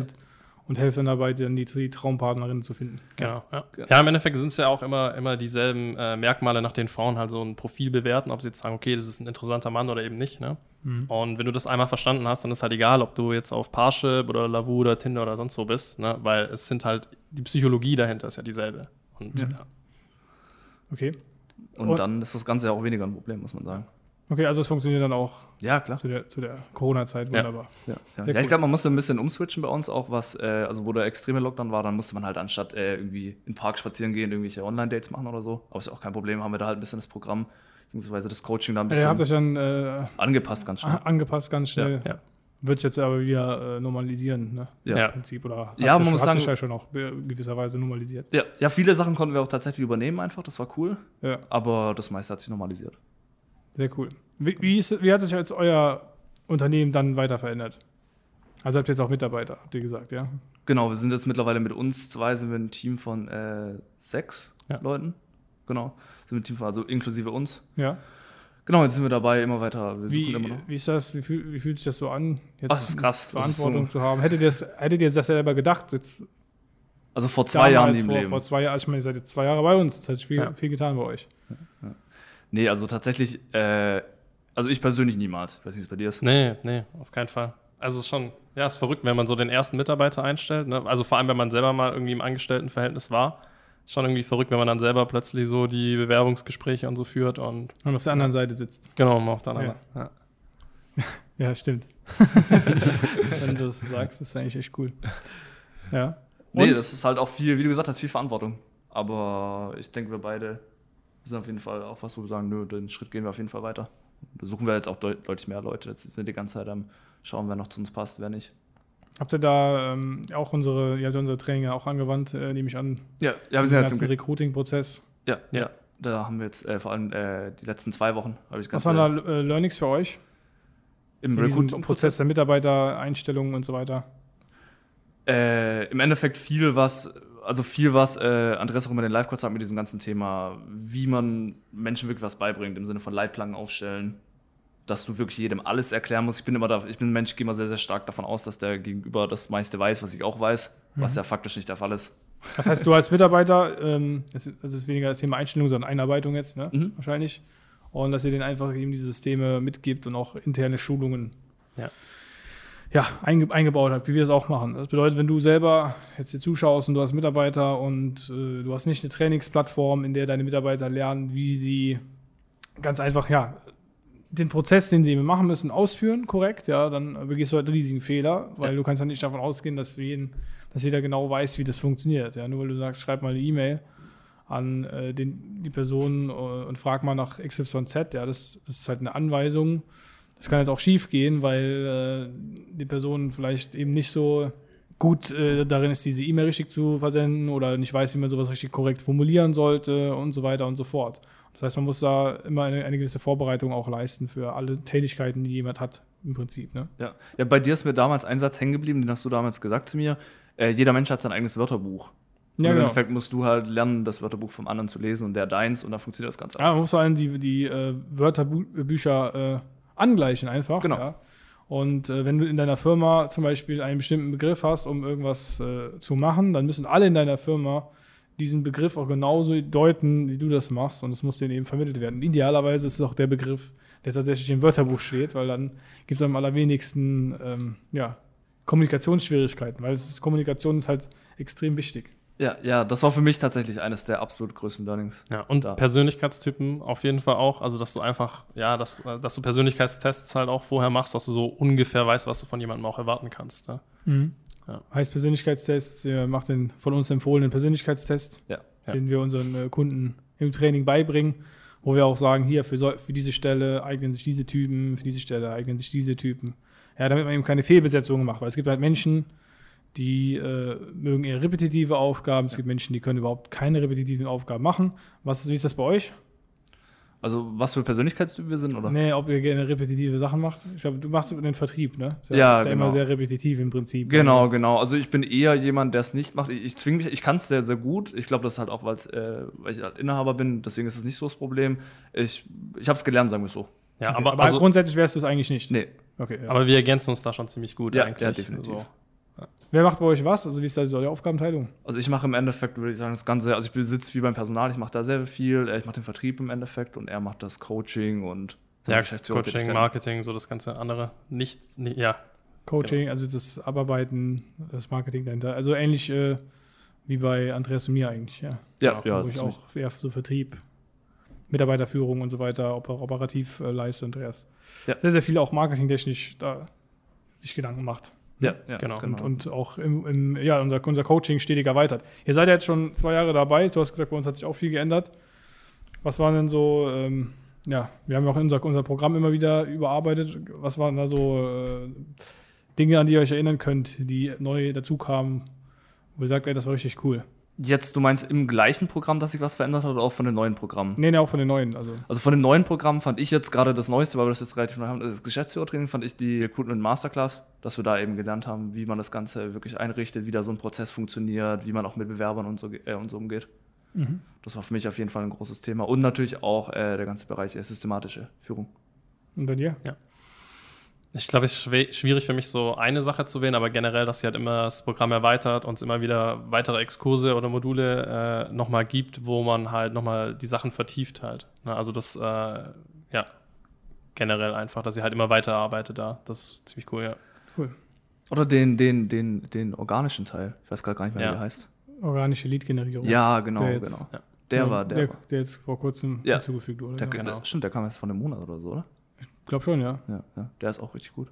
Speaker 2: Und helft dann dabei, dann die, die Traumpartnerin zu finden.
Speaker 4: Genau, ja.
Speaker 3: Ja.
Speaker 4: ja, im Endeffekt sind es ja auch immer, immer dieselben äh, Merkmale, nach denen Frauen halt so ein Profil bewerten, ob sie jetzt sagen, okay, das ist ein interessanter Mann oder eben nicht. Ne?
Speaker 2: Mhm.
Speaker 4: Und wenn du das einmal verstanden hast, dann ist halt egal, ob du jetzt auf Parship oder Lavu oder Tinder oder sonst wo bist, ne? weil es sind halt, die Psychologie dahinter ist ja dieselbe. Und
Speaker 3: Ja.
Speaker 4: ja.
Speaker 2: Okay.
Speaker 3: Und dann ist das Ganze ja auch weniger ein Problem, muss man sagen.
Speaker 2: Okay, also es funktioniert dann auch
Speaker 3: Ja, klar.
Speaker 2: zu der, zu der Corona-Zeit
Speaker 4: Ja.
Speaker 2: wunderbar.
Speaker 3: Ja, ja.
Speaker 2: Sehr
Speaker 3: ja ich glaube, man musste ein bisschen umswitchen bei uns auch, was, äh, also wo der extreme Lockdown war, dann musste man halt anstatt äh, irgendwie in den Park spazieren gehen, irgendwelche Online-Dates machen oder so. Aber ist ja auch kein Problem, haben wir da halt ein bisschen das Programm, beziehungsweise das Coaching da ein
Speaker 2: Ja,
Speaker 3: bisschen
Speaker 2: ihr habt euch dann äh,
Speaker 3: angepasst ganz schnell.
Speaker 2: angepasst ganz schnell.
Speaker 4: Ja.
Speaker 2: Wird sich jetzt aber wieder äh, normalisieren, ne?
Speaker 3: Ja.
Speaker 2: Im Prinzip. Oder
Speaker 3: Ja,
Speaker 2: sich
Speaker 3: man
Speaker 2: schon,
Speaker 3: muss
Speaker 2: hat sich
Speaker 3: sagen-
Speaker 2: ja schon auch gewisserweise normalisiert.
Speaker 3: Ja, ja, viele Sachen konnten wir auch tatsächlich übernehmen einfach, das war cool.
Speaker 2: Ja,
Speaker 3: Aber das meiste hat sich normalisiert.
Speaker 2: Sehr cool. Wie, wie, ist, wie hat sich jetzt euer Unternehmen dann weiter verändert? Also habt ihr jetzt auch Mitarbeiter, habt ihr gesagt, ja?
Speaker 3: Genau, wir sind jetzt mittlerweile mit uns zwei, sind wir ein Team von äh, sechs
Speaker 4: Ja.
Speaker 3: Leuten. Genau. Sind wir ein Team von, also inklusive uns.
Speaker 2: Ja.
Speaker 3: Genau, jetzt sind wir dabei, immer weiter. Wir
Speaker 2: Wie,
Speaker 3: immer noch.
Speaker 2: wie ist das? Wie, fühl, wie fühlt sich das so an, jetzt
Speaker 3: Ach, das ist krass. Das ist
Speaker 2: Verantwortung
Speaker 3: so-
Speaker 2: zu haben? Hättet ihr, das, hättet ihr das selber gedacht? Jetzt
Speaker 3: Also vor zwei Jahren im
Speaker 2: vor,
Speaker 3: Leben.
Speaker 2: Vor zwei Jahren, also ich meine, ihr seid jetzt zwei Jahre bei uns. Es hat viel,
Speaker 4: Ja.
Speaker 2: viel getan bei euch.
Speaker 3: Nee, also tatsächlich, äh, also ich persönlich niemals. Ich weiß nicht, wie es bei dir ist.
Speaker 4: Nee, nee, auf keinen Fall. Also es ist schon, ja, es ist verrückt, wenn man so den ersten Mitarbeiter einstellt. Ne? Also vor allem, wenn man selber mal irgendwie im Angestelltenverhältnis war. Ist schon irgendwie verrückt, wenn man dann selber plötzlich so die Bewerbungsgespräche und so führt und
Speaker 2: Und auf der anderen Seite sitzt.
Speaker 4: genau, auf der anderen. Ja.
Speaker 2: Ja, stimmt. Wenn du das sagst, ist eigentlich echt cool. Ja.
Speaker 3: Nee,
Speaker 2: Und?
Speaker 3: das ist halt auch viel, wie du gesagt hast, viel Verantwortung. Aber ich denke, wir beide sind auf jeden Fall auch was, wo wir sagen, nö, den Schritt gehen wir auf jeden Fall weiter. Da suchen wir jetzt auch deut deutlich mehr Leute. Jetzt sind wir die ganze Zeit am schauen, wer noch zu uns passt, wer nicht.
Speaker 2: Habt ihr da ähm, auch unsere, ihr habt unsere Training ja auch angewandt, äh, nehme ich an,
Speaker 3: Ja, ja wir sind jetzt im
Speaker 2: Recruiting-Prozess.
Speaker 3: ja, ja,
Speaker 4: Ja.
Speaker 3: Da haben wir jetzt äh, vor allem äh, die letzten zwei Wochen, habe ich
Speaker 2: Was waren da äh, Learnings für euch?
Speaker 3: im
Speaker 2: In diesem
Speaker 3: Recruiting
Speaker 2: Prozess der Mitarbeitereinstellungen und so weiter.
Speaker 3: Äh, Im Endeffekt viel was, also viel was, äh, Andreas auch immer den Live-Kurs hat mit diesem ganzen Thema, wie man Menschen wirklich was beibringt, im Sinne von Leitplanken aufstellen, dass du wirklich jedem alles erklären musst. Ich bin immer da, ich bin ein Mensch, ich gehe immer sehr, sehr stark davon aus, dass der Gegenüber das meiste weiß, was ich auch weiß, was ja faktisch nicht der Fall ist.
Speaker 2: Das heißt, du als Mitarbeiter, ähm, das ist, das ist weniger das Thema Einstellung, sondern Einarbeitung jetzt, ne?
Speaker 3: Mhm.
Speaker 2: Wahrscheinlich. Und dass ihr denen einfach eben die Systeme mitgibt und auch interne Schulungen
Speaker 4: Ja.
Speaker 2: Ja, einge eingebaut habt, wie wir das auch machen. Das bedeutet, wenn du selber jetzt hier zuschaust und du hast Mitarbeiter und äh, du hast nicht eine Trainingsplattform, in der deine Mitarbeiter lernen, wie sie ganz einfach, ja, den Prozess, den sie eben machen müssen, ausführen, korrekt, ja, dann begehst du halt einen riesigen Fehler, weil
Speaker 3: Ja.
Speaker 2: du kannst ja nicht davon ausgehen, dass für jeden, dass jeder genau weiß, wie das funktioniert. Ja, nur weil du sagst, schreib mal eine E-Mail an äh, den, die Person äh, und frag mal nach XYZ, ja, das, das ist halt eine Anweisung. Das kann jetzt auch schief gehen, weil äh, die Person vielleicht eben nicht so gut äh, darin ist, diese E-Mail richtig zu versenden oder nicht weiß, wie man sowas richtig korrekt formulieren sollte und so weiter und so fort. Das heißt, man muss da immer eine, eine gewisse Vorbereitung auch leisten für alle Tätigkeiten, die jemand hat, im Prinzip. Ne?
Speaker 3: Ja. ja, bei dir ist mir damals ein Satz hängen geblieben, den hast du damals gesagt zu mir. Äh, jeder Mensch hat sein eigenes Wörterbuch.
Speaker 2: Ja,
Speaker 3: Im
Speaker 2: genau.
Speaker 3: Endeffekt musst du halt lernen, das Wörterbuch vom anderen zu lesen und der deins und dann funktioniert das Ganze.
Speaker 2: Ja, man muss vor allem die, die äh, Wörterbücher äh, angleichen einfach.
Speaker 3: Genau.
Speaker 2: Ja. Und äh, wenn du in deiner Firma zum Beispiel einen bestimmten Begriff hast, um irgendwas äh, zu machen, dann müssen alle in deiner Firma diesen Begriff auch genauso deuten, wie du das machst. Und es muss denen eben vermittelt werden. Idealerweise ist es auch der Begriff, der tatsächlich im Wörterbuch steht, weil dann gibt es am allerwenigsten ähm, ja, Kommunikationsschwierigkeiten, weil es ist, Kommunikation ist halt extrem wichtig.
Speaker 3: Ja, ja, das war für mich tatsächlich eines der absolut größten Learnings.
Speaker 4: Ja, und
Speaker 3: Da.
Speaker 4: Persönlichkeitstypen auf jeden Fall auch. Also, dass du einfach, ja, dass, äh, dass du Persönlichkeitstests halt auch vorher machst, dass du so ungefähr weißt, was du von jemandem auch erwarten kannst. Ne? Ja.
Speaker 2: Heißt Persönlichkeitstests, ihr macht den von uns empfohlenen Persönlichkeitstest,
Speaker 3: Ja.
Speaker 4: Ja.
Speaker 2: den wir unseren äh, Kunden im Training beibringen, wo wir auch sagen, hier für, so, für diese Stelle eignen sich diese Typen, für diese Stelle eignen sich diese Typen. Ja, damit man eben keine Fehlbesetzungen macht, weil es gibt halt Menschen, die äh, mögen eher repetitive Aufgaben, es gibt Menschen, die können überhaupt keine repetitiven Aufgaben machen. Was wie ist das bei euch?
Speaker 3: Also, was für Persönlichkeitstypen wir sind, oder?
Speaker 2: Nee, ob ihr gerne repetitive Sachen macht? Ich glaube, du machst den Vertrieb, ne? Ist
Speaker 3: Ja,
Speaker 2: ist ja immer
Speaker 3: genau.
Speaker 2: sehr repetitiv im Prinzip.
Speaker 3: Genau, genau. Also ich bin eher jemand, der es nicht macht. Ich, ich zwinge mich, ich kann es sehr, sehr gut. Ich glaube, das ist halt auch, äh, weil ich halt Inhaber bin, deswegen ist es nicht so das Problem. Ich, ich habe es gelernt, sagen wir es so.
Speaker 4: Ja,
Speaker 2: Okay,
Speaker 4: aber,
Speaker 2: aber
Speaker 4: also,
Speaker 2: grundsätzlich wärst du es eigentlich nicht.
Speaker 3: Nee.
Speaker 2: Okay, ja.
Speaker 4: aber wir ergänzen uns da schon ziemlich gut
Speaker 3: Ja,
Speaker 4: eigentlich.
Speaker 3: ja, definitiv.
Speaker 4: So.
Speaker 2: Wer macht bei euch was? Also wie ist da so die Aufgabenteilung?
Speaker 3: Also ich mache im Endeffekt, würde ich sagen, das Ganze, also ich besitze wie beim Personal, ich mache da sehr viel. Ich mache den Vertrieb im Endeffekt und er macht das Coaching und
Speaker 4: Ja. Coaching, Marketing, so das ganze andere. Nicht, nie- ja,
Speaker 2: Coaching, also das Abarbeiten, das Marketing dahinter. Also ähnlich äh, wie bei Andreas und mir eigentlich, ja.
Speaker 3: Ja,
Speaker 4: Genau,
Speaker 3: ja.
Speaker 2: Wo ich auch eher so Vertrieb, Mitarbeiterführung und so weiter oper operativ äh, leiste, Andreas.
Speaker 3: Ja.
Speaker 2: Sehr, sehr viel auch marketingtechnisch da sich Gedanken macht.
Speaker 3: Ja, ja,
Speaker 4: Genau.
Speaker 2: Und, und auch im, im, ja, unser, unser Coaching stetig erweitert. Ihr seid ja jetzt schon zwei Jahre dabei. Du hast gesagt, bei uns hat sich auch viel geändert. Was waren denn so, ähm, ja, wir haben ja auch unser, unser Programm immer wieder überarbeitet. Was waren da so äh, Dinge, an die ihr euch erinnern könnt, die neu dazu kamen, wo ihr sagt, ey, das war richtig cool?
Speaker 3: Jetzt, du meinst im gleichen Programm, dass sich was verändert hat oder auch von den neuen Programmen?
Speaker 2: Nee, nee, auch von den neuen. Also,
Speaker 3: Also von den neuen Programmen fand ich jetzt gerade das Neueste, weil wir das jetzt relativ neu haben, das Geschäftsführertraining fand ich die Recruitment Masterclass, dass wir da eben gelernt haben, wie man das Ganze wirklich einrichtet, wie da so ein Prozess funktioniert, wie man auch mit Bewerbern und so, äh, und so umgeht. Das war für mich auf jeden Fall ein großes Thema. Und natürlich auch äh, der ganze Bereich äh, systematische Führung.
Speaker 2: Und bei dir?
Speaker 4: Ich glaube, es ist schwierig für mich, so eine Sache zu wählen, aber generell, dass sie halt immer das Programm erweitert und es immer wieder weitere Exkurse oder Module äh, nochmal gibt, wo man halt nochmal die Sachen vertieft halt. Ne? Also das, äh, ja, generell einfach, dass sie halt immer weiterarbeitet da. Das ist ziemlich cool, ja.
Speaker 2: Cool.
Speaker 3: Oder den, den, den, den organischen Teil. Ich weiß gerade gar nicht mehr,
Speaker 4: Ja.
Speaker 3: wie der heißt.
Speaker 2: Organische Lead-Generierung.
Speaker 3: Ja, genau,
Speaker 2: Der jetzt-
Speaker 3: genau.
Speaker 4: Ja.
Speaker 3: Der
Speaker 2: Ja,
Speaker 3: war der.
Speaker 2: der,
Speaker 3: war-
Speaker 2: der jetzt vor kurzem
Speaker 3: Ja.
Speaker 2: hinzugefügt wurde.
Speaker 3: der,
Speaker 2: ja.
Speaker 4: genau.
Speaker 3: der, stimmt, der kam jetzt von einem Monat oder so, oder?
Speaker 2: Ich glaube schon, ja.
Speaker 3: Ja, ja. Der ist auch richtig gut.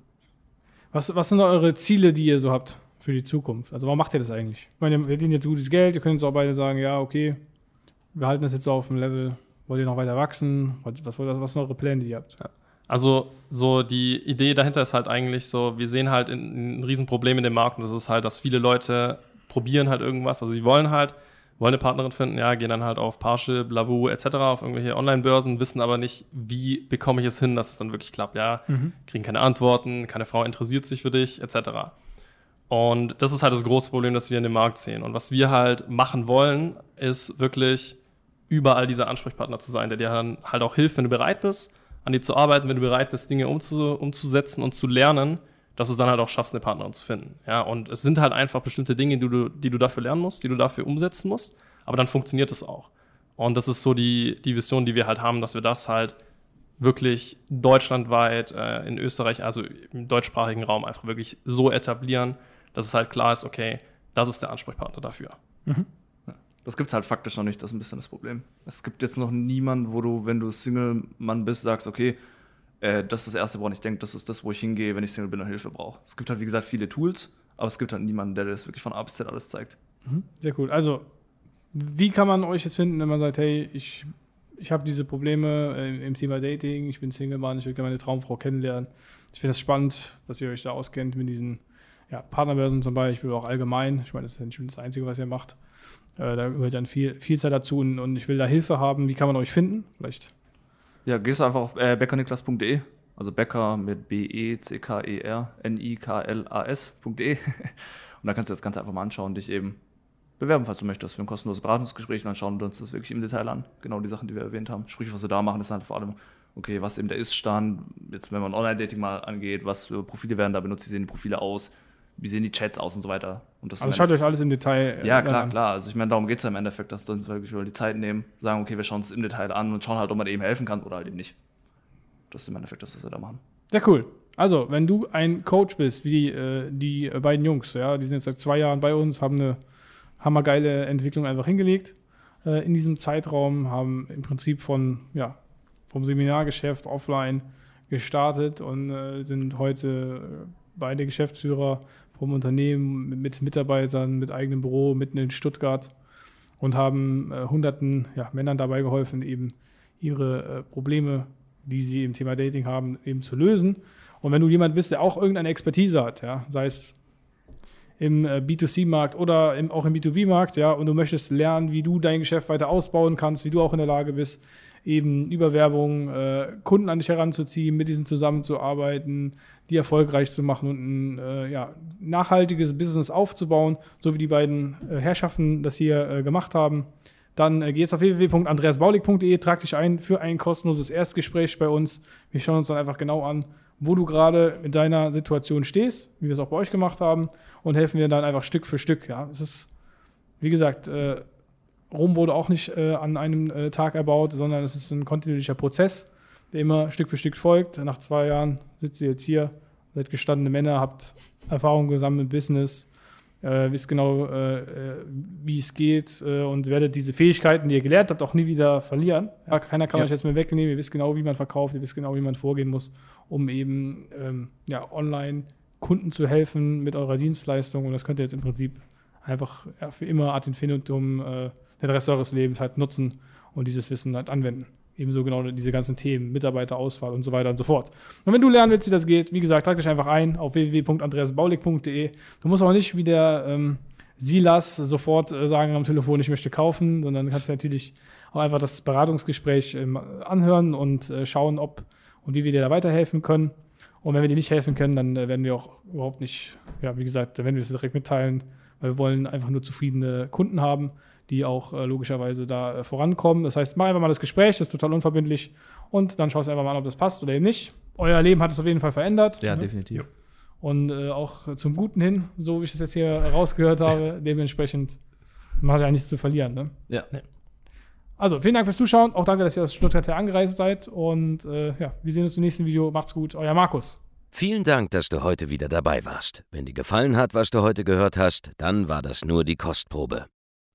Speaker 2: Was, was sind eure Ziele, die ihr so habt für die Zukunft? Also, warum macht ihr das eigentlich? Ich meine, wir verdienen jetzt gutes Geld, ihr könnt jetzt auch beide sagen, ja, okay, wir halten das jetzt so auf dem Level. Wollt ihr noch weiter wachsen? Was, was, was sind eure Pläne, die ihr habt?
Speaker 4: Also so die Idee dahinter ist halt eigentlich so, wir sehen halt ein, ein Riesenproblem in dem Markt und das ist halt, dass viele Leute probieren halt irgendwas, also die wollen halt, wollen eine Partnerin finden, ja, gehen dann halt auf Parship, Lavu etc., auf irgendwelche Online-Börsen, wissen aber nicht, wie bekomme ich es hin, dass es dann wirklich klappt, ja, kriegen keine Antworten, keine Frau interessiert sich für dich etc. Und das ist halt das große Problem, das wir in dem Markt sehen. Und was wir halt machen wollen, ist wirklich überall dieser Ansprechpartner zu sein, der dir dann halt auch hilft, wenn du bereit bist, an dir zu arbeiten, wenn du bereit bist, Dinge umzu umzusetzen und zu lernen, dass du es dann halt auch schaffst, eine Partnerin zu finden. Ja, und es sind halt einfach bestimmte Dinge, die du, die du dafür lernen musst, die du dafür umsetzen musst, aber dann funktioniert es auch. Und das ist so die, die Vision, die wir halt haben, dass wir das halt wirklich deutschlandweit äh, in Österreich, also im deutschsprachigen Raum einfach wirklich so etablieren, dass es halt klar ist, okay, das ist der Ansprechpartner dafür.
Speaker 3: Das gibt es halt faktisch noch nicht, das ist ein bisschen das Problem. Es gibt jetzt noch niemanden, wo du, wenn du Single-Mann bist, sagst, okay, äh, das ist das Erste, woran ich denke, das ist das, wo ich hingehe, wenn ich Single bin und Hilfe brauche. Es gibt halt, wie gesagt, viele Tools, aber es gibt halt niemanden, der das wirklich von A bis Z alles zeigt.
Speaker 2: Sehr cool. Also, wie kann man euch jetzt finden, wenn man sagt, hey, ich, ich habe diese Probleme äh, im Thema Dating, ich bin Single-Mann, ich will gerne meine Traumfrau kennenlernen. Ich finde es spannend, dass ihr euch da auskennt mit diesen ja, Partnerbörsen zum Beispiel, auch allgemein. Ich meine, das ist ja nicht das Einzige, was ihr macht. Äh, da gehört dann viel, viel Zeit dazu und, und ich will da Hilfe haben. Wie kann man euch finden? Vielleicht.
Speaker 3: Ja, gehst du einfach auf äh, beckerniklas.de, also Becker mit B-E-C-K-E-R-N-I-K-L-A-S.de. und da kannst du das Ganze einfach mal anschauen, dich eben bewerben, falls du möchtest, für ein kostenloses Beratungsgespräch. Und dann schauen wir uns das wirklich im Detail an. Genau die Sachen, die wir erwähnt haben. Sprich, was wir da machen, ist halt vor allem, okay, was eben der Ist-Stand, jetzt wenn man Online-Dating mal angeht, was für Profile werden da benutzt, wie sehen die Profile aus, wie sehen die Chats aus und so weiter. Und das
Speaker 2: Also schaut euch alles im Detail äh,
Speaker 3: ja, klar,
Speaker 2: an.
Speaker 3: klar. Also ich meine, darum geht es ja im Endeffekt, dass dann wirklich mal die Zeit nehmen, sagen, okay, wir schauen uns im Detail an und schauen halt, ob man eben helfen kann oder halt eben nicht. Das ist im Endeffekt das, was wir da machen.
Speaker 2: Sehr cool. Also, wenn du ein Coach bist, wie äh, die äh, beiden Jungs, ja, die sind jetzt seit zwei Jahren bei uns, haben eine hammergeile Entwicklung einfach hingelegt äh, in diesem Zeitraum, haben im Prinzip von, ja, vom Seminargeschäft offline gestartet und äh, sind heute äh, beide Geschäftsführer vom Unternehmen mit, mit Mitarbeitern, mit eigenem Büro mitten in Stuttgart und haben äh, hunderten ja, Männern dabei geholfen, eben ihre äh, Probleme, die sie im Thema Dating haben, eben zu lösen. Und wenn du jemand bist, der auch irgendeine Expertise hat, ja, sei es im äh, B2C-Markt oder im, auch im B2B-Markt, ja, und du möchtest lernen, wie du dein Geschäft weiter ausbauen kannst, wie du auch in der Lage bist, eben über Werbung äh, Kunden an dich heranzuziehen, mit diesen zusammenzuarbeiten, die erfolgreich zu machen und ein äh, ja, nachhaltiges Business aufzubauen, so wie die beiden äh, Herrschaften das hier äh, gemacht haben, dann äh, geh jetzt auf www.andreasbaulig.de, trag dich ein für ein kostenloses Erstgespräch bei uns. Wir schauen uns dann einfach genau an, wo du gerade in deiner Situation stehst, wie wir es auch bei euch gemacht haben, und helfen dir dann einfach Stück für Stück. Ja, es ist, wie gesagt, äh, Rom wurde auch nicht äh, an einem äh, Tag erbaut, sondern es ist ein kontinuierlicher Prozess, der immer Stück für Stück folgt. Nach zwei Jahren sitzt ihr jetzt hier, seid gestandene Männer, habt Erfahrung gesammelt Business, äh, wisst genau, äh, äh, wie es geht äh, und werdet diese Fähigkeiten, die ihr gelernt habt, auch nie wieder verlieren. Ja, keiner kann
Speaker 3: Ja.
Speaker 2: euch jetzt mehr wegnehmen. Ihr wisst genau, wie man verkauft, ihr wisst genau, wie man vorgehen muss, um eben ähm, ja, online Kunden zu helfen mit eurer Dienstleistung. Und das könnt ihr jetzt im Prinzip einfach ja, für immer ad infinitum äh, den Rest eures Lebens halt nutzen und dieses Wissen halt anwenden. Ebenso genau diese ganzen Themen, Mitarbeiterauswahl und so weiter und so fort. Und wenn du lernen willst, wie das geht, wie gesagt, trag dich einfach ein auf www.andreasbaulig.de. Du musst auch nicht wie der ähm, Silas sofort äh, sagen am Telefon, ich möchte kaufen, sondern kannst natürlich auch einfach das Beratungsgespräch ähm, anhören und äh, schauen, ob und wie wir dir da weiterhelfen können. Und wenn wir dir nicht helfen können, dann äh, werden wir auch überhaupt nicht, ja, wie gesagt, dann werden wir das direkt mitteilen, weil wir wollen einfach nur zufriedene Kunden haben, die auch äh, logischerweise da äh, vorankommen. Das heißt, mach einfach mal das Gespräch, das ist total unverbindlich und dann schaust du einfach mal an, ob das passt oder eben nicht. Euer Leben hat es auf jeden Fall verändert.
Speaker 3: Ja,
Speaker 2: ne?
Speaker 3: definitiv.
Speaker 2: Und äh, auch zum Guten hin, so wie ich es jetzt hier rausgehört habe, dementsprechend macht ja nichts zu verlieren. Ne?
Speaker 3: Ja.
Speaker 2: Also, vielen Dank fürs Zuschauen. Auch danke, dass ihr aus Stuttgart her angereist seid. Und äh, ja, wir sehen uns im nächsten Video. Macht's gut. Euer Markus.
Speaker 1: Vielen Dank, dass du heute wieder dabei warst. Wenn dir gefallen hat, was du heute gehört hast, dann war das nur die Kostprobe.